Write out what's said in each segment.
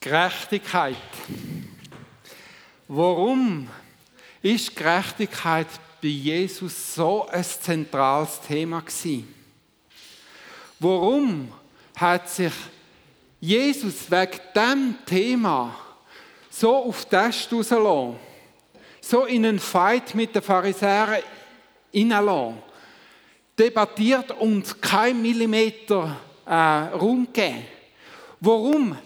Gerechtigkeit. Warum ist Gerechtigkeit bei Jesus so ein zentrales Thema gewesen? Warum hat sich Jesus wegen diesem Thema so auf das rausgelassen, so in einen Fight mit den Pharisäern hineingelassen, debattiert und kein Millimeter äh, Raum gegeben? Warum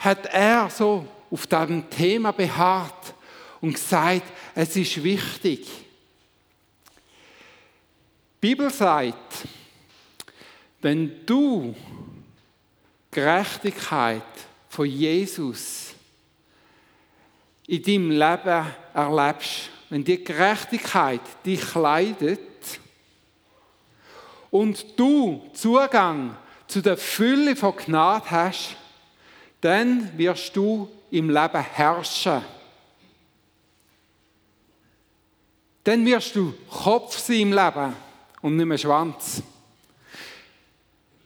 hat er so auf diesem Thema beharrt und gesagt, es ist wichtig. Die Bibel sagt, wenn du Gerechtigkeit von Jesus in deinem Leben erlebst, wenn die Gerechtigkeit dich kleidet und du Zugang zu der Fülle von Gnade hast, dann wirst du im Leben herrschen. Dann wirst du Kopf sein im Leben und nicht mehr Schwanz.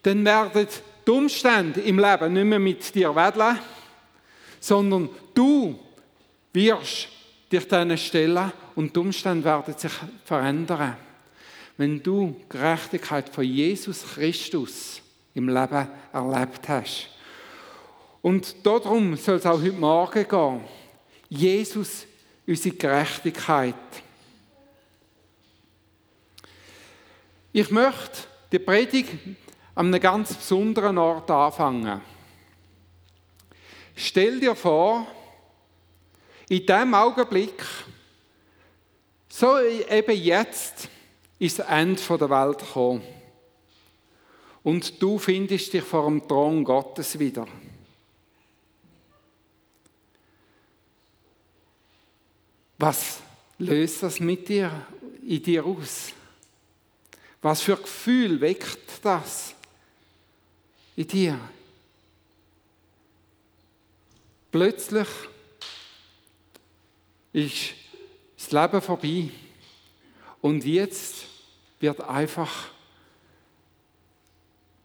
Dann werden die Umstände im Leben nicht mehr mit dir wedeln, sondern du wirst dich denen stellen und die Umstände werden sich verändern. Wenn du Gerechtigkeit von Jesus Christus im Leben erlebt hast. Und darum soll es auch heute Morgen gehen. Jesus, unsere Gerechtigkeit. Ich möchte die Predigt an einem ganz besonderen Ort anfangen. Stell dir vor, in diesem Augenblick, so eben jetzt, ist das Ende der Welt gekommen. Und du findest dich vor dem Thron Gottes wieder. Was löst das mit dir, in dir aus? Was für Gefühl weckt das in dir? Plötzlich ist das Leben vorbei und jetzt wird einfach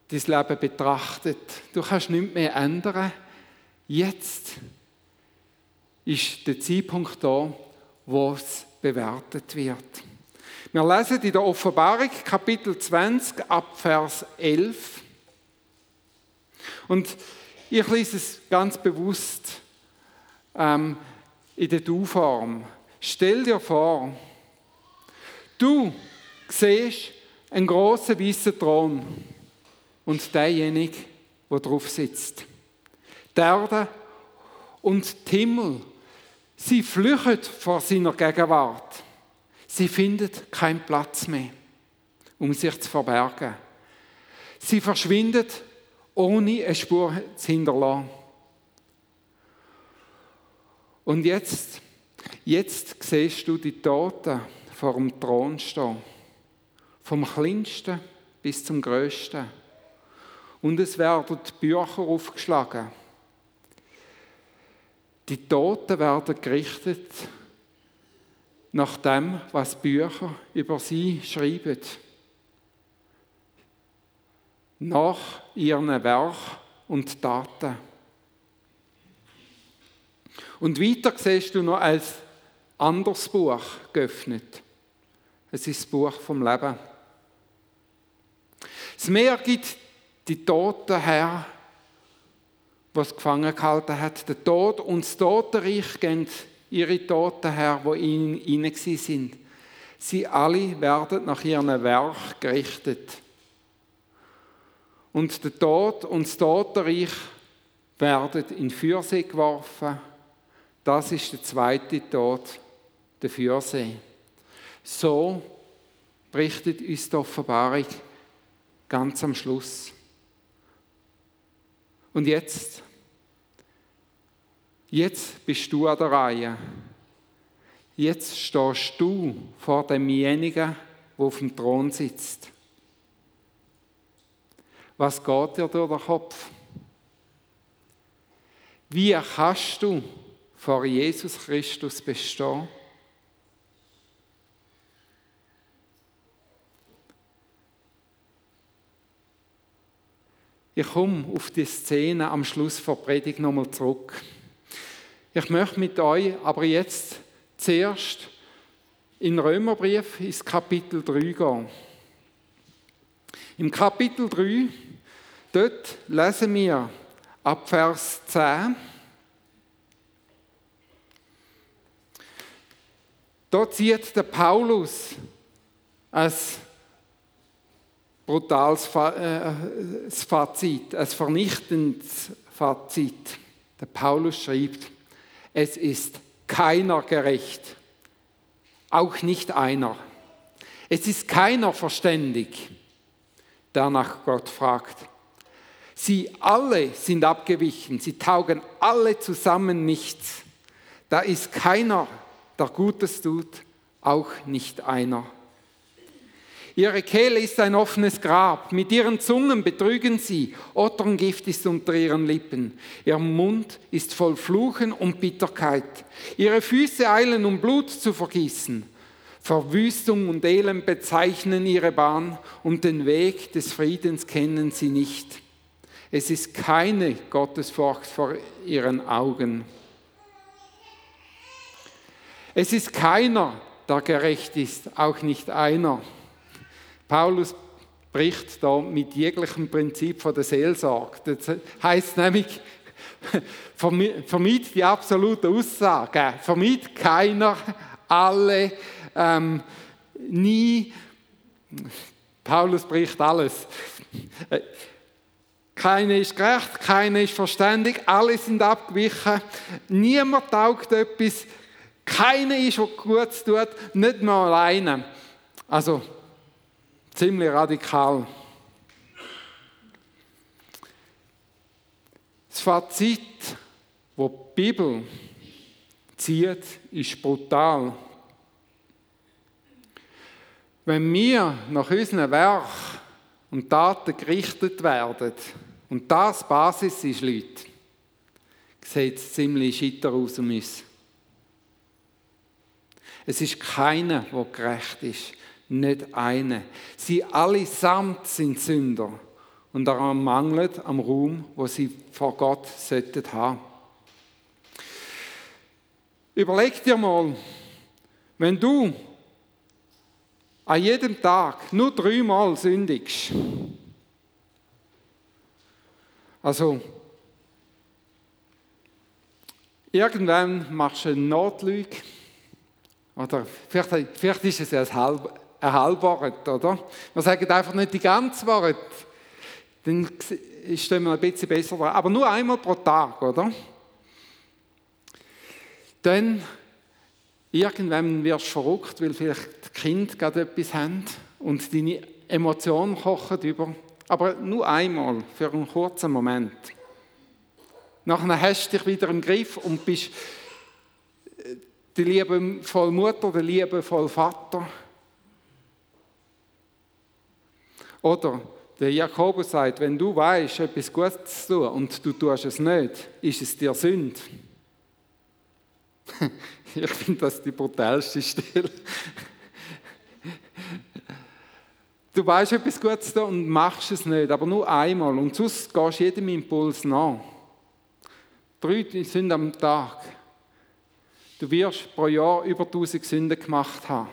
das Leben betrachtet. Du kannst nichts mehr ändern. Jetzt ist der Zeitpunkt da, wo es bewertet wird. Wir lesen in der Offenbarung Kapitel 20 ab Vers 11. Und ich lese es ganz bewusst ähm, in der Du-Form. Stell dir vor, du siehst einen großen weißen Thron und derjenige, der drauf sitzt. Die Erde und die Himmel Sie flüchten vor seiner Gegenwart. Sie findet keinen Platz mehr, um sich zu verbergen. Sie verschwindet, ohne eine Spur zu hinterlassen. Und jetzt, jetzt siehst du die Toten vor dem Thron stehen. Vom Kleinsten bis zum Größten. Und es werden Bücher aufgeschlagen die Toten werden gerichtet nach dem, was Bücher über sie schreiben. Nach ihren Werk und Taten. Und weiter siehst du noch ein anderes Buch geöffnet. Es ist das Buch vom Leben. Das Meer gibt die Toten her was gefangen gehalten hat. Der Tod und das Totenreich gehen ihre Toten her, wo in ihnen sind. Sie alle werden nach ihrem Werk gerichtet. Und der Tod und das Totenreich werden in Feuersee geworfen. Das ist der zweite Tod, der Feuersee. So berichtet uns die Offenbarung ganz am Schluss. Und jetzt, jetzt bist du an der Reihe. Jetzt stehst du vor demjenigen, der auf dem Thron sitzt. Was geht dir durch den Kopf? Wie kannst du vor Jesus Christus bestehen? Ich komme auf die Szene am Schluss der Predigt nochmal zurück. Ich möchte mit euch aber jetzt zuerst in den Römerbrief ins Kapitel 3 gehen. Im Kapitel 3, dort lesen wir ab Vers 10. Dort zieht der Paulus ein brutales äh, Fazit, ein vernichtendes Fazit. Der Paulus schreibt, es ist keiner gerecht, auch nicht einer. Es ist keiner verständig, der nach Gott fragt. Sie alle sind abgewichen, sie taugen alle zusammen nichts. Da ist keiner, der Gutes tut, auch nicht einer. Ihre Kehle ist ein offenes Grab, mit ihren Zungen betrügen sie, Otterngift ist unter ihren Lippen, ihr Mund ist voll Fluchen und Bitterkeit, ihre Füße eilen, um Blut zu vergießen, Verwüstung und Elend bezeichnen ihre Bahn und den Weg des Friedens kennen sie nicht. Es ist keine Gottesfurcht vor ihren Augen. Es ist keiner, der gerecht ist, auch nicht einer. Paulus bricht da mit jeglichem Prinzip von der Seelsorge. Das heißt nämlich, vermied die absolute Aussage, vermied keiner, alle, ähm, nie. Paulus bricht alles. Keine ist gerecht, keine ist verständig, alle sind abgewichen, niemand taugt etwas, keine ist, was gut tut, nicht mal alleine. Also, Ziemlich radikal. Das Fazit, das die Bibel zieht, ist brutal. Wenn wir nach unseren Werk und Taten gerichtet werden, und das Basis ist, Leute, sieht es ziemlich scheiter aus um uns. Es ist keiner, der gerecht ist nicht eine. Sie allesamt sind Sünder und daran mangelt am Ruhm, wo sie vor Gott sollten haben. Überleg dir mal, wenn du an jedem Tag nur dreimal sündigst, also irgendwann machst du eine Notlüge, oder vielleicht, vielleicht ist es ja ein halb, ein Halbwort, oder? Wir sagen einfach nicht die ganze Wahrheit. Dann stehen wir ein bisschen besser dran. Aber nur einmal pro Tag, oder? Dann irgendwann wirst du verrückt, weil vielleicht die Kinder gerade etwas haben und deine Emotionen kochen über. Aber nur einmal, für einen kurzen Moment. Nachher hast du dich wieder im Griff und bist die liebevolle Mutter, der liebevolle Vater Oder der Jakobus sagt, wenn du weißt, etwas Gutes zu tun und du tust es nicht, ist es dir Sünd. ich finde das die brutalste Stelle. Du weißt etwas Gutes zu tun und machst es nicht, aber nur einmal. Und sonst gehst du jedem Impuls nach. Drei Sünden am Tag. Du wirst pro Jahr über 1000 Sünden gemacht haben.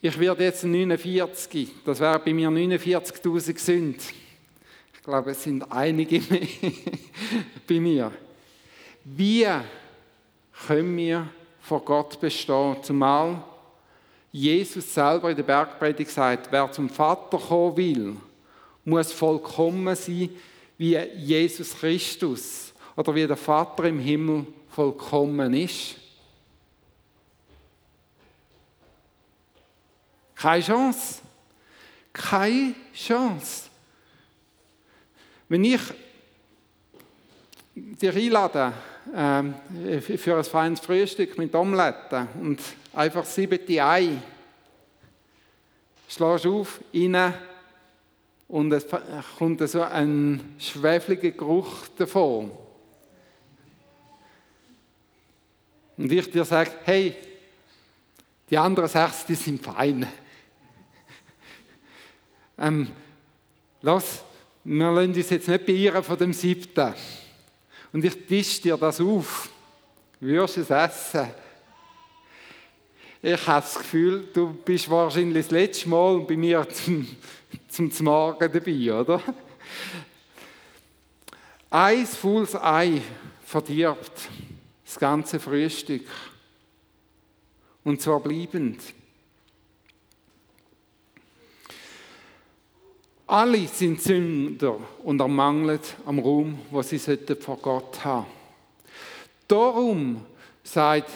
Ich werde jetzt 49, das wäre bei mir 49.000 Sünden. Ich glaube, es sind einige mehr bei mir. Wie können wir vor Gott bestehen? Zumal Jesus selber in der Bergpredigt sagt, wer zum Vater kommen will, muss vollkommen sein wie Jesus Christus oder wie der Vater im Himmel vollkommen ist. Keine Chance. Keine Chance. Wenn ich dich einlade äh, für ein feines Frühstück mit Omeletten und einfach sieben Ei, schlägst auf, rein und es kommt so ein schwefliger Geruch davon. Und ich dir sage, hey, die anderen sechs, die sind fein. Ähm, lass, wir lassen uns jetzt nicht beirren von dem siebten. Und ich tische dir das auf. Wirst es essen? Ich habe das Gefühl, du bist wahrscheinlich das letzte Mal bei mir zum, zum Morgen dabei, oder? Ein faules Ei verdirbt das ganze Frühstück. Und zwar bleibend. Alle sind Sünder und ermangeln am Ruhm, was sie vor Gott haben. Darum sagt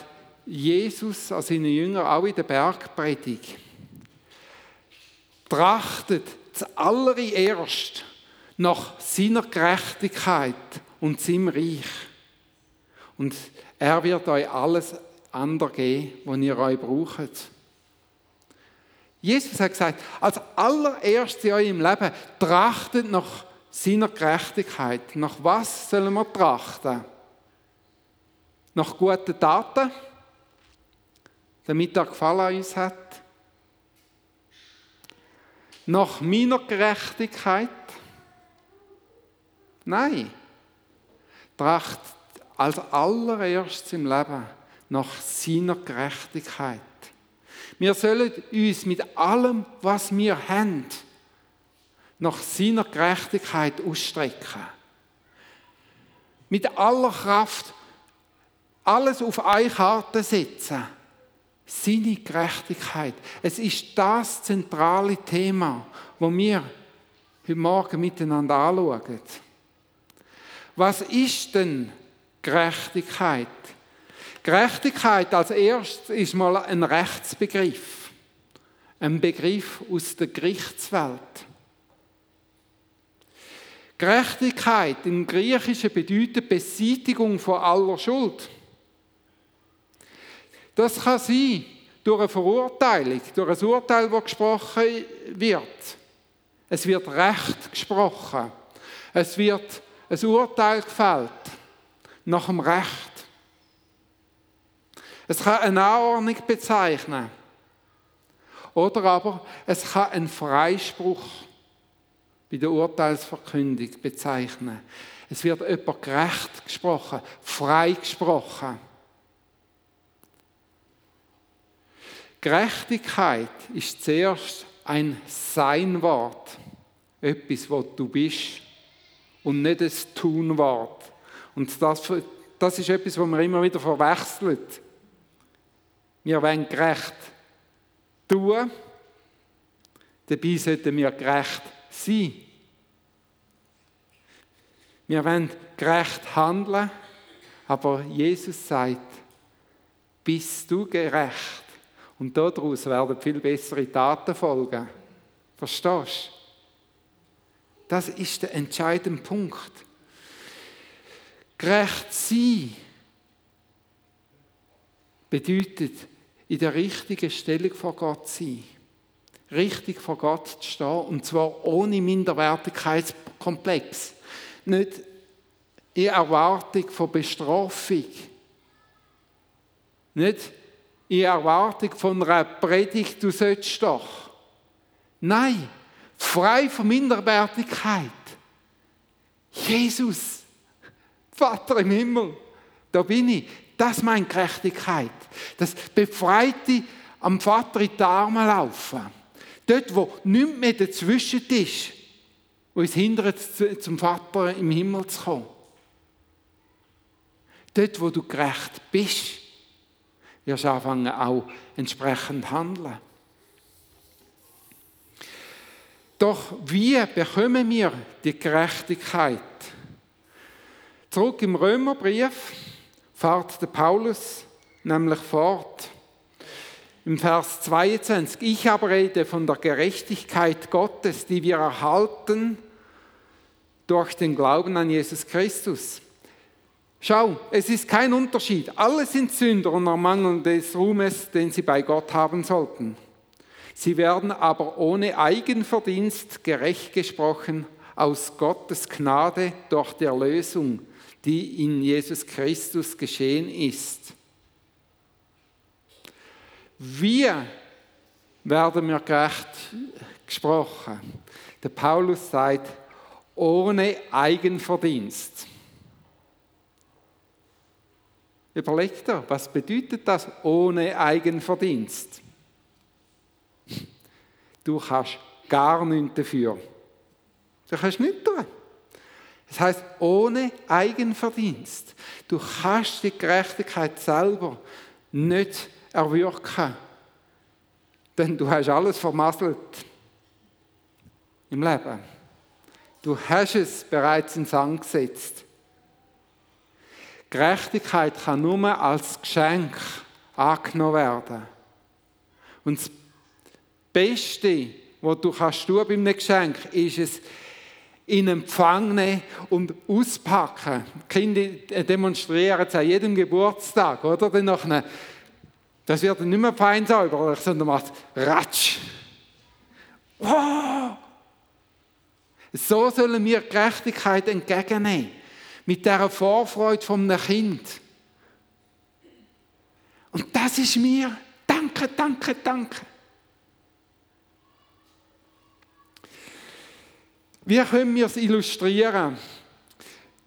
Jesus an seinen Jüngern auch in der Bergpredigt, trachtet zuallererst nach seiner Gerechtigkeit und seinem Reich. Und er wird euch alles andere geben, was ihr euch braucht. Jesus hat gesagt, als allererstes in eurem Leben trachtet nach seiner Gerechtigkeit. Nach was sollen wir trachten? Nach guten Taten, damit er Gefallen an uns hat. Nach meiner Gerechtigkeit? Nein. Tracht als allererstes im Leben nach seiner Gerechtigkeit. Wir sollen uns mit allem, was wir haben, nach seiner Gerechtigkeit ausstrecken. Mit aller Kraft alles auf eine Karte setzen. Seine Gerechtigkeit. Es ist das zentrale Thema, das wir heute Morgen miteinander anschauen. Was ist denn Gerechtigkeit? Gerechtigkeit als erstes ist mal ein Rechtsbegriff, ein Begriff aus der Gerichtswelt. Gerechtigkeit im Griechischen bedeutet Beseitigung von aller Schuld. Das kann sein durch eine Verurteilung, durch ein Urteil, das gesprochen wird. Es wird Recht gesprochen. Es wird ein Urteil gefällt nach dem Recht. Es kann eine Anordnung bezeichnen. Oder aber es kann einen Freispruch bei der Urteilsverkündung bezeichnen. Es wird jemand gerecht gesprochen, frei gesprochen. Gerechtigkeit ist zuerst ein Seinwort, etwas, was du bist, und nicht ein Tunwort. Und das, das ist etwas, was man immer wieder verwechselt. Wir wollen gerecht tun, dabei sollten wir gerecht sein. Wir wollen gerecht handeln, aber Jesus sagt, bist du gerecht? Und daraus werden viel bessere Taten folgen. Verstehst du? Das ist der entscheidende Punkt. Gerecht sein bedeutet, in der richtigen Stellung vor Gott sein. Richtig vor Gott zu stehen und zwar ohne Minderwertigkeitskomplex. Nicht in Erwartung von Bestrafung. Nicht in Erwartung von einer Predigt, du sollst doch. Nein, frei von Minderwertigkeit. Jesus, Vater im Himmel, da bin ich. Das meint Gerechtigkeit. Das Befreite am Vater in die Arme laufen. Dort, wo nichts mehr dazwischen ist, wo es hindert, zum Vater im Himmel zu kommen. Dort, wo du gerecht bist, wirst du anfangen, auch entsprechend handeln. Doch wie bekommen wir die Gerechtigkeit? Zurück im Römerbrief fahrt der Paulus nämlich fort. Im Vers 22, ich aber rede von der Gerechtigkeit Gottes, die wir erhalten durch den Glauben an Jesus Christus. Schau, es ist kein Unterschied. Alle sind Sünder und ermangeln des Ruhmes, den sie bei Gott haben sollten. Sie werden aber ohne Eigenverdienst gerecht gesprochen aus Gottes Gnade durch die Erlösung, die in Jesus Christus geschehen ist. Wir werden wir gerecht gesprochen. Der Paulus sagt, ohne Eigenverdienst. Überleg dir, was bedeutet das ohne Eigenverdienst? Du kannst gar nichts dafür. Du kannst nichts tun. Das heißt, ohne Eigenverdienst. Du kannst die Gerechtigkeit selber nicht erwirken. Denn du hast alles vermasselt im Leben. Du hast es bereits ins Sand gesetzt. Gerechtigkeit kann nur als Geschenk angenommen werden. Und das Beste, was du kannst tun bei einem Geschenk, ist es, in Empfang nehmen und auspacken. Kinder demonstrieren es an jedem Geburtstag, oder? Das wird nicht mehr fein sauber, sondern macht Ratsch. Wow! So sollen wir Gerechtigkeit entgegennehmen. Mit dieser Vorfreude von einem Kind. Und das ist mir. Danke, danke, danke. Wie können wir es illustrieren?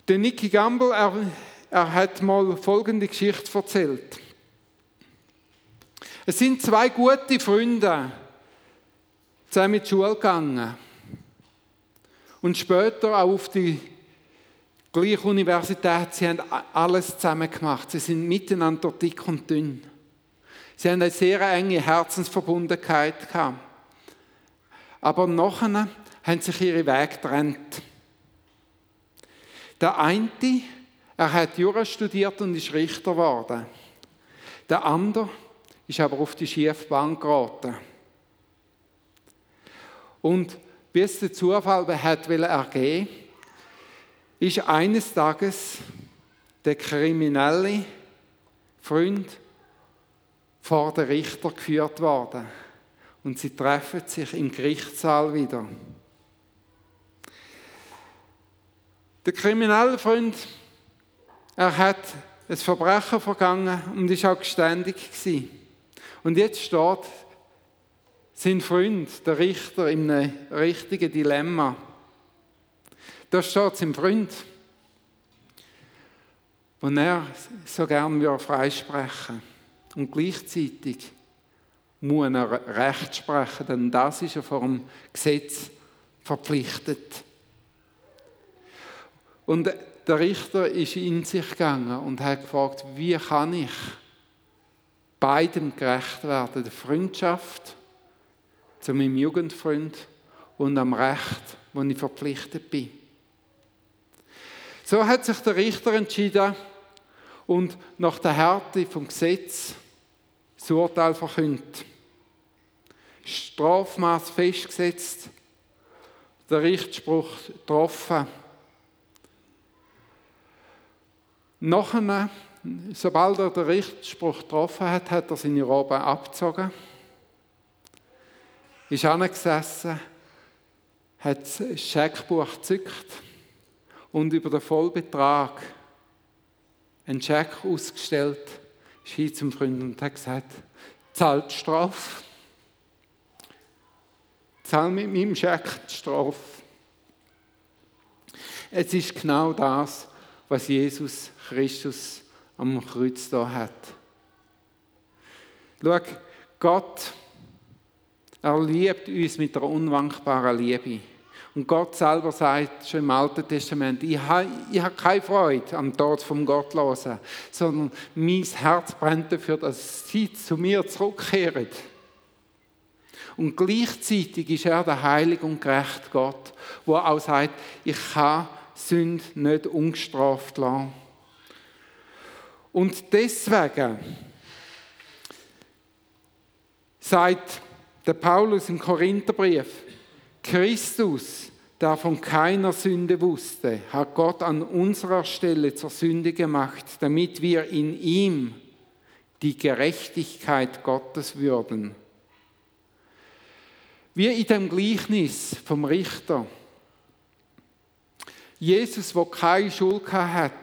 Der Nicky Gamble, er, er hat mal folgende Geschichte erzählt. Es sind zwei gute Freunde zusammen in die Schule gegangen und später auch auf die gleiche Universität. Sie haben alles zusammen gemacht. Sie sind miteinander dick und dünn. Sie haben eine sehr enge Herzensverbundenheit gehabt. Aber nachher haben sich ihre Wege getrennt. Der eine, er hat Jura studiert und ist Richter geworden. Der andere ist aber auf die schiefe Bahn geraten. Und bis der Zufall hat ergeben ist eines Tages der kriminelle Freund vor den Richter geführt worden. Und sie treffen sich im Gerichtssaal wieder. Der kriminelle Freund, er hat ein Verbrechen vergangen und ist auch geständig gewesen. Und jetzt steht sein Freund, der Richter, in einem richtigen Dilemma. Da steht sein Freund, und er so gern wieder freisprechen. Und gleichzeitig muss er Recht sprechen, denn das ist er vor dem Gesetz verpflichtet. Und der Richter ist in sich gegangen und hat gefragt, wie kann ich beidem gerecht werden, der Freundschaft zu meinem Jugendfreund und am Recht, wo ich verpflichtet bin. So hat sich der Richter entschieden und nach der Härte vom Gesetz das Urteil verkündet. Strafmaß festgesetzt, der Richtspruch getroffen. Nachher, sobald er den Richtspruch getroffen hat, hat er seine Robe abgezogen, ist angesessen, hat das Scheckbuch gezückt und über den Vollbetrag einen Scheck ausgestellt, ist hin zum Freund und hat gesagt, zahlt die Strafe. Zahl mit meinem Scheck die Strafe. Es ist genau das, was Jesus Christus am Kreuz da hat. Schau, Gott, er liebt uns mit einer unwankbaren Liebe. Und Gott selber sagt schon im Alten Testament, ich habe, ich keine Freude am Tod vom Gottlosen, sondern mein Herz brennt dafür, dass sie zu mir zurückkehren. Und gleichzeitig ist er der heilige und gerechte Gott, wo auch sagt, ich kann Sünde nicht ungestraft lassen. Und deswegen sagt der Paulus im Korintherbrief, Christus, der von keiner Sünde wusste, hat Gott an unserer Stelle zur Sünde gemacht, damit wir in ihm die Gerechtigkeit Gottes würden. Wie in dem Gleichnis vom Richter. Jesus, wo keine Schuld hat,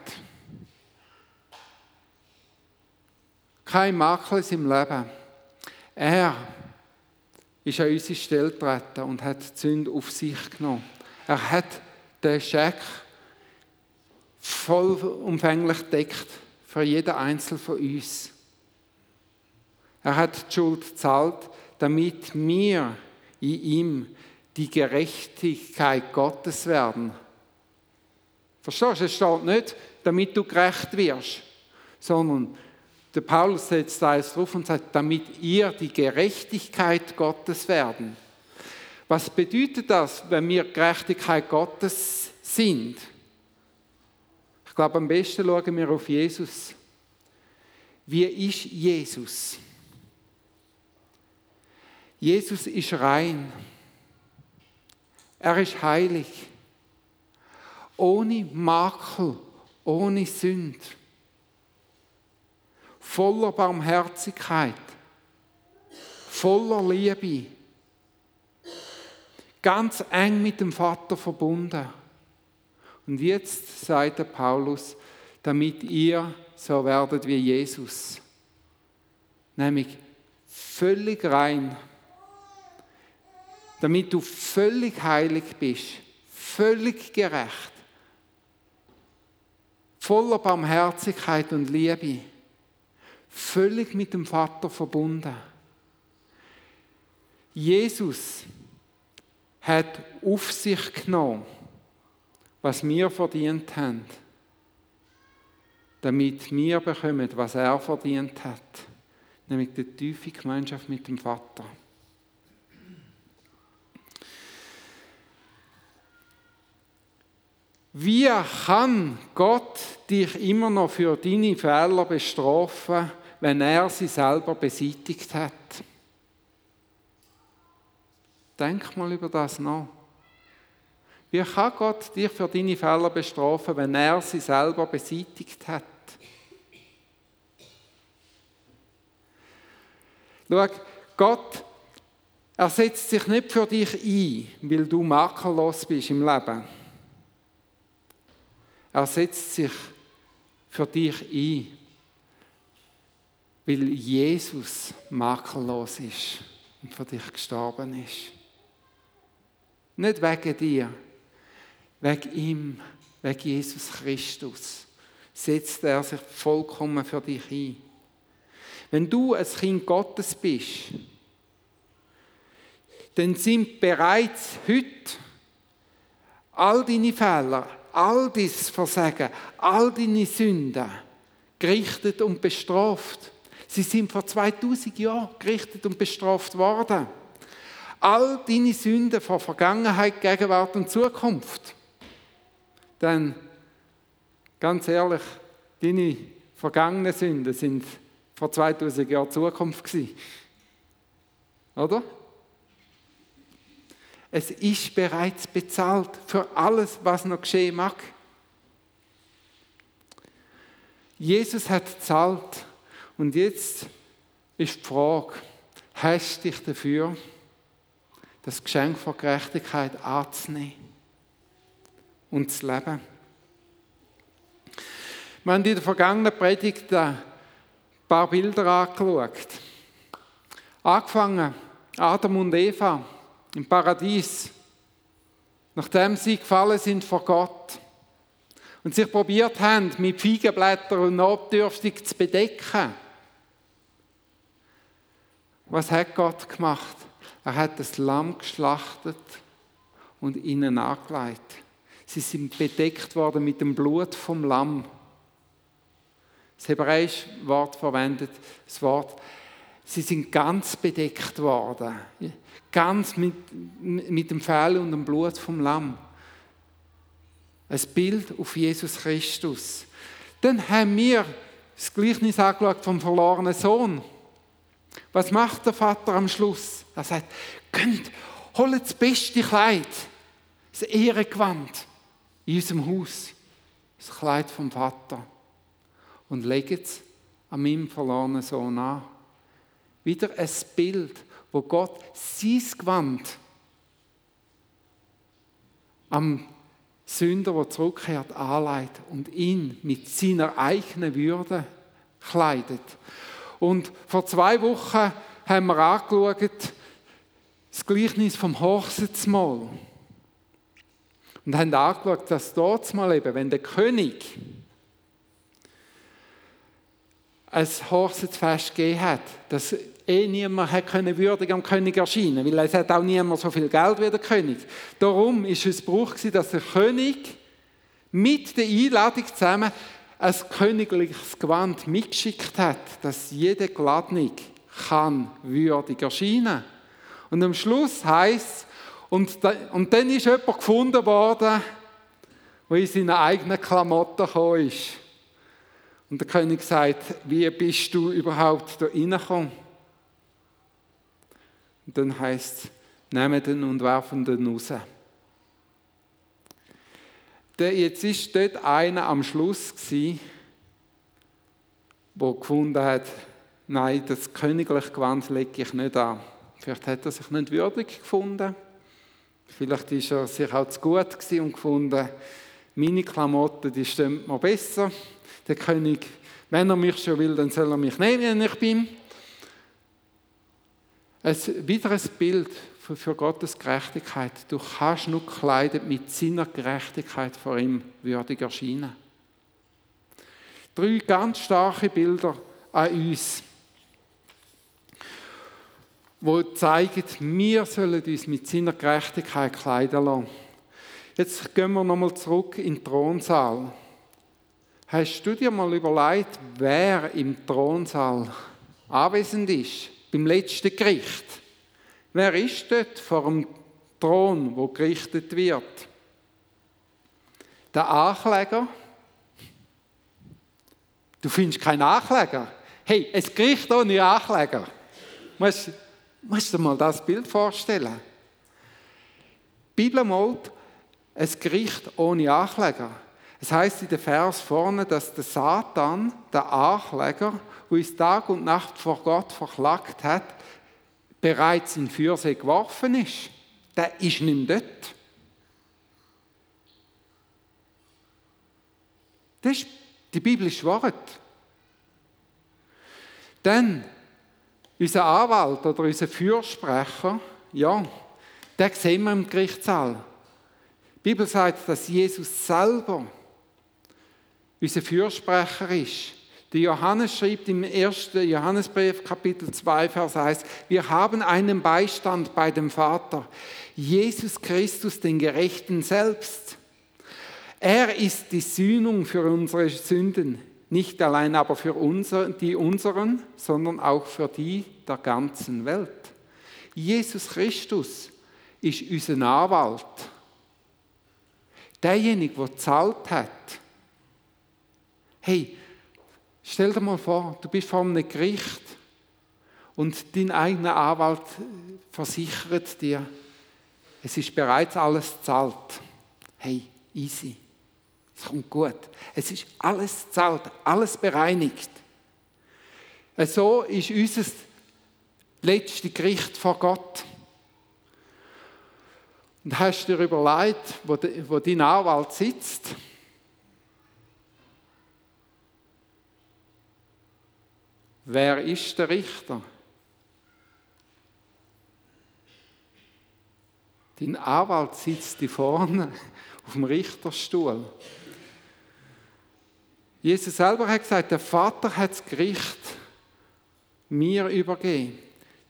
kein Makel im Leben, er ist an unsere Stelle getreten und hat die Sünde auf sich genommen. Er hat der Scheck vollumfänglich deckt für jeden Einzelnen von uns. Er hat die Schuld gezahlt, damit wir in ihm die Gerechtigkeit Gottes werden. Verstehst du? Es steht nicht, damit du gerecht wirst, sondern der Paulus setzt da jetzt drauf und sagt, damit ihr die Gerechtigkeit Gottes werden. Was bedeutet das, wenn wir Gerechtigkeit Gottes sind? Ich glaube, am besten schauen wir auf Jesus. Wie ist Jesus? Jesus ist rein. Er ist heilig. Ohne Makel, ohne Sünd. Voller Barmherzigkeit. Voller Liebe. Ganz eng mit dem Vater verbunden. Und jetzt sagt der Paulus, damit ihr so werdet wie Jesus. Nämlich völlig rein damit du völlig heilig bist, völlig gerecht, voller Barmherzigkeit und Liebe, völlig mit dem Vater verbunden. Jesus hat auf sich genommen, was wir verdient haben, damit wir bekommen, was er verdient hat, nämlich die tiefe Gemeinschaft mit dem Vater. Wie kann Gott dich immer noch für deine Fehler bestrafen, wenn er sie selber beseitigt hat? Denk mal über das nach. Wie kann Gott dich für deine Fehler bestrafen, wenn er sie selber beseitigt hat? Schau, Gott er setzt sich nicht für dich ein, weil du makellos bist im Leben er setzt sich für dich ein, weil Jesus makellos ist und für dich gestorben ist. Nicht wegen dir, wegen ihm, wegen Jesus Christus setzt er sich vollkommen für dich ein. Wenn du ein Kind Gottes bist, dann sind bereits heute all deine Fehler, all dein Versagen, all deine Sünden gerichtet und bestraft. Sie sind vor 2000 Jahren gerichtet und bestraft worden. All deine Sünden vor Vergangenheit, Gegenwart und Zukunft. Denn, ganz ehrlich, deine vergangenen Sünden sind vor 2000 Jahren Zukunft gewesen. Oder? Es ist bereits bezahlt für alles, was noch geschehen mag. Jesus hat gezahlt. Und jetzt ist die Frage, hast du dich dafür, das Geschenk von Gerechtigkeit anzunehmen und zu leben? Wir haben in der vergangenen Predigt ein paar Bilder angeschaut. Angefangen, Adam und Eva im Paradies, nachdem sie gefallen sind vor Gott und sich probiert haben, mit Feigenblättern und Notdürftig zu bedecken. Was hat Gott gemacht? Er hat das Lamm geschlachtet und ihnen angelegt. Sie sind bedeckt worden mit dem Blut vom Lamm. Das hebräische Wort verwendet das Wort, sie sind ganz bedeckt worden. Ganz mit, mit dem Fell und dem Blut vom Lamm. Ein Bild auf Jesus Christus. Dann haben wir das Gleichnis angeschaut vom verlorenen Sohn. Was macht der Vater am Schluss? Er sagt, könnt, holt das beste Kleid, das Ehrengewand in unserem Haus, das Kleid vom Vater und legt es an meinem verlorenen Sohn an. Wieder ein Bild wo Gott sein Gewand am Sünder, der zurückkehrt, anleitet und ihn mit seiner eigenen Würde kleidet. Und vor zwei Wochen haben wir angeschaut, das Gleichnis vom Hochzeitsmahl. Und haben angeschaut, dass dort mal eben, wenn der König ein Hochzeitsfest gegeben hat, dass eh niemand können würdig am König erscheinen, weil es hat auch niemand so viel Geld wie der König. Darum ist es Brauch dass der König mit der Einladung zusammen ein königliches Gewand mitgeschickt hat, dass jeder Geladene kann würdig erscheinen. Und am Schluss heißt und, und dann ist jemand gefunden worden, der in seine eigenen Klamotten gekommen ist. Und der König sagt, wie bist du überhaupt da reingekommen? Und dann heißt es, nehmt den und werfen den raus. Jetzt ist dort einer am Schluss der gefunden hat, nein, das königliche Gewand lege ich nicht an. Vielleicht hat er sich nicht würdig gefunden. Vielleicht ist er sich auch zu gut und gefunden, meine Klamotten, die stehen mir besser. Der König, wenn er mich schon will, dann soll er mich nehmen, wenn ich bin. Ein weiteres Bild für, Gottes Gerechtigkeit. Du kannst nur gekleidet mit seiner Gerechtigkeit vor ihm würdig erscheinen. Drei ganz starke Bilder an uns, wo zeigen, wir sollen uns mit seiner Gerechtigkeit kleiden lassen. Jetzt gehen wir nochmal zurück in den Thronsaal. Hast du dir mal überlegt, wer im Thronsaal anwesend ist? beim letzten Gericht. Wer ist dort vor dem Thron, wo gerichtet wird? Der Ankläger? Du findest keinen Ankläger. Hey, ein Gericht ohne Ankläger. Musst, musst dir mal das Bild vorstellen? Die Bibel ein Gericht ohne Ankläger. Es heißt in der Vers vorne, dass der Satan, der Ankläger, der uns Tag und Nacht vor Gott verklagt hat, bereits in Fürse geworfen ist. Der ist nicht mehr dort. Das ist die biblische Wort. Dann unser Anwalt oder unser Fürsprecher, ja, den sehen wir im Gerichtssaal. Die Bibel sagt, dass Jesus selber unser Fürsprecher ist. Der Johannes schreibt im 1. Johannesbrief, Kapitel 2, Vers 1, wir haben einen Beistand bei dem Vater, Jesus Christus, den Gerechten selbst. Er ist die Sühnung für unsere Sünden, nicht allein aber für unsere, die unseren, sondern auch für die der ganzen Welt. Jesus Christus ist unser Anwalt. Derjenige, der zahlt hat. Hey, Stell dir mal vor, du bist vor einem Gericht und dein eigener Anwalt versichert dir, es ist bereits alles zahlt. Hey, easy. Es kommt gut. Es ist alles zahlt, alles bereinigt. So ist unser letztes Gericht vor Gott. Und hast dir überlegt, wo, wo dein Anwalt sitzt? Wer ist der Richter? Dein Anwalt sitzt hier vorne auf dem Richterstuhl. Jesus selber hat gesagt, der Vater hat das Gericht mir übergeben.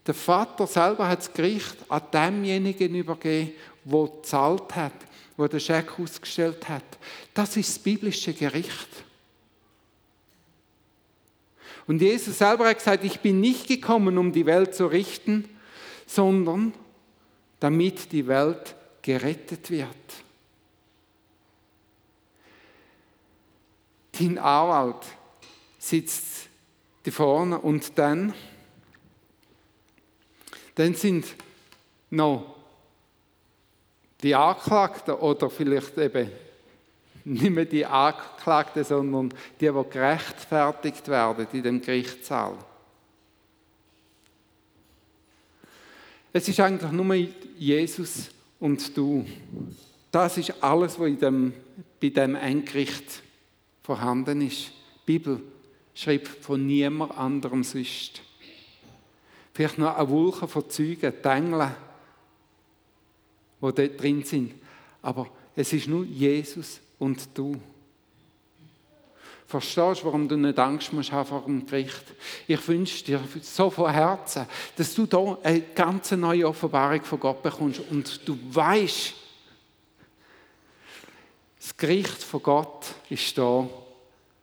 Der Vater selber hat das Gericht an demjenigen übergeben, der gezahlt hat, der den Scheck ausgestellt hat. Das ist das biblische Gericht. Und Jesus selber hat gesagt, ich bin nicht gekommen, um die Welt zu richten, sondern damit die Welt gerettet wird. Dein Anwalt sitzt da vorne und dann, dann sind noch die Anklagten oder vielleicht eben nicht mehr die Angeklagten, sondern die, die gerechtfertigt werden in dem Gerichtssaal. Es ist eigentlich nur Jesus und du. Das ist alles, was in dem, bei dem Endgericht vorhanden ist. Die Bibel schreibt von niemand anderem sonst. Vielleicht noch eine Wolke von Zeugen, die Engel, die dort drin sind. Aber Es ist nur Jesus und du. Verstehst du, warum du nicht Angst musst haben vor dem Gericht? Ich wünsche dir so von Herzen, dass du da eine ganz neue Offenbarung von Gott bekommst und du weißt, das Gericht von Gott ist da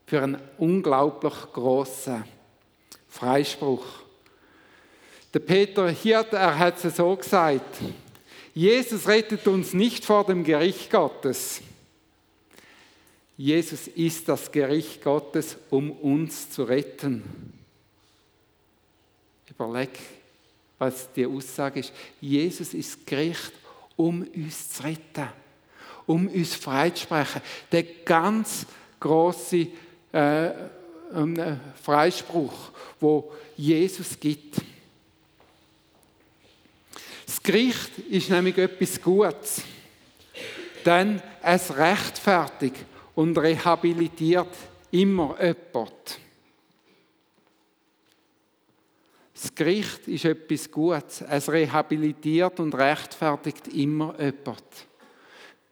für einen unglaublich großen Freispruch. Der Peter Hirt, er hat es so gesagt, Jesus rettet uns nicht vor dem Gericht Gottes. Jesus ist das Gericht Gottes, um uns zu retten. Überleg, was die Aussage ist. Jesus ist Gericht, um uns zu retten, um uns freizusprechen. Der ganz große äh, äh, Freispruch, wo Jesus gibt. Gericht ist nämlich etwas Gutes, denn es rechtfertigt und rehabilitiert immer jemand. Das Gericht ist etwas Gutes. Es rehabilitiert und rechtfertigt immer jemand.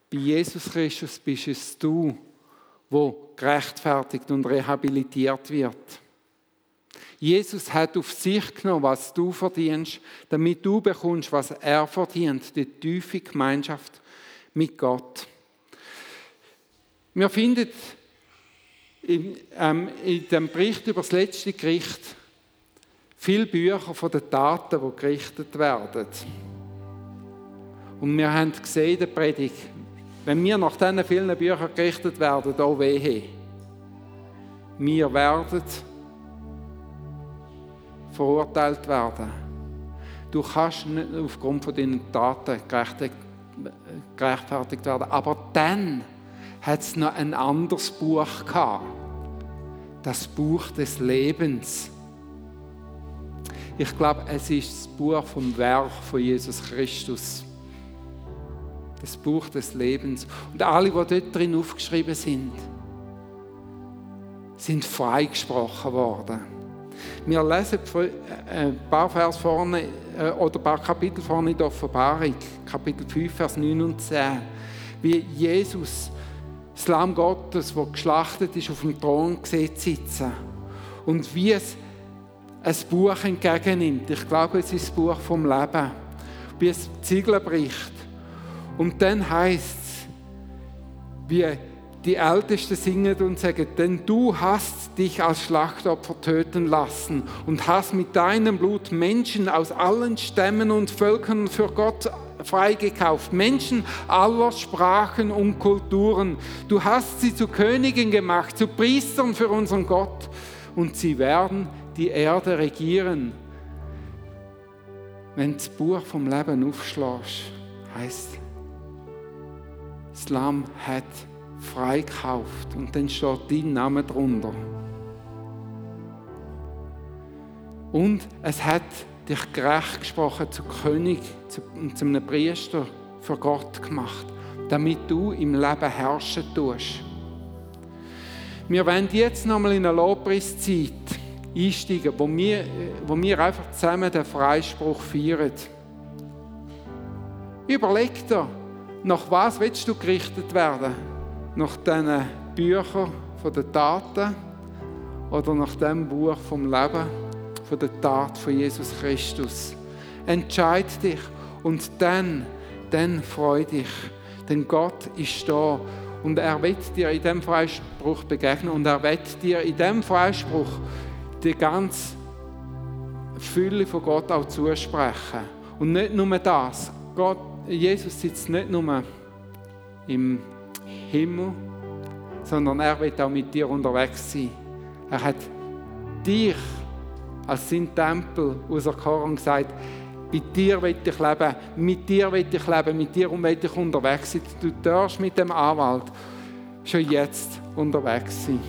Bei Jesus Christus bist es du, wo gerechtfertigt und rehabilitiert wird. Jesus hat auf sich genommen, was du verdienst, damit du bekommst, was er verdient, die tiefe Gemeinschaft mit Gott. Wir finden in, ähm, in dem Bericht über das letzte Gericht viele Bücher von den Taten, die gerichtet werden. Und wir haben gesehen in der Predigt, wenn wir nach diesen vielen Büchern gerichtet werden, da wehe. Wir werden verurteilt werden. Du kannst nicht aufgrund von deinen Taten gerechtfertigt werden. Aber dann hat es noch ein anderes Buch gehabt. Das Buch des Lebens. Ich glaube, es ist das Buch vom Werk von Jesus Christus. Das Buch des Lebens. Und alle, die dort drin aufgeschrieben sind, sind freigesprochen worden. Wir lesen äh, ein paar Vers vorne äh, oder ein paar Kapitel vorne in der Offenbarung, Kapitel 5, Vers 9 und 10, wie Jesus das Lamm Gottes, das geschlachtet ist, auf dem Thron sieht sitzen. Und wie es ein Buch entgegennimmt. Ich glaube, es ist das Buch vom Leben. Wie es Ziegel bricht. Und dann heißt es, wie die Ältesten singen und sagen, denn du hast dich als Schlachtopfer töten lassen und hast mit deinem Blut Menschen aus allen Stämmen und Völkern für Gott freigekauft. Menschen aller Sprachen und Kulturen. Du hast sie zu Königen gemacht, zu Priestern für unseren Gott. Und sie werden die Erde regieren. Wenn das Buch vom Leben aufschlägst, heißt das Lamm hat freikauft und dann steht dein Name drunter. Und es hat dich gerecht gesprochen zu König und zu einem Priester für Gott gemacht, damit du im Leben herrschen tust. Wir wollen jetzt nochmal in eine Lobpreiszeit einsteigen, wo wir, wo wir einfach zusammen den Freispruch feiern. Überleg dir, nach was willst du gerichtet werden? Nach diesen Büchern den Taten oder nach dem Buch vom Leben? von der Tat von Jesus Christus. Entscheid dich und dann, dann freu dich, denn Gott ist da und er wird dir in dem Freispruch begegnen und er wird dir in dem Freispruch die ganze Fülle von Gott auch zusprechen. Und nicht nur das, Gott, Jesus sitzt nicht nur im Himmel, sondern er wird auch mit dir unterwegs sein. Er hat dich als sein Tempel auserkoren und gesagt, bei dir will ich leben, mit dir will ich leben, mit dir will ich unterwegs sein. Du darfst mit dem Anwalt schon jetzt unterwegs sein.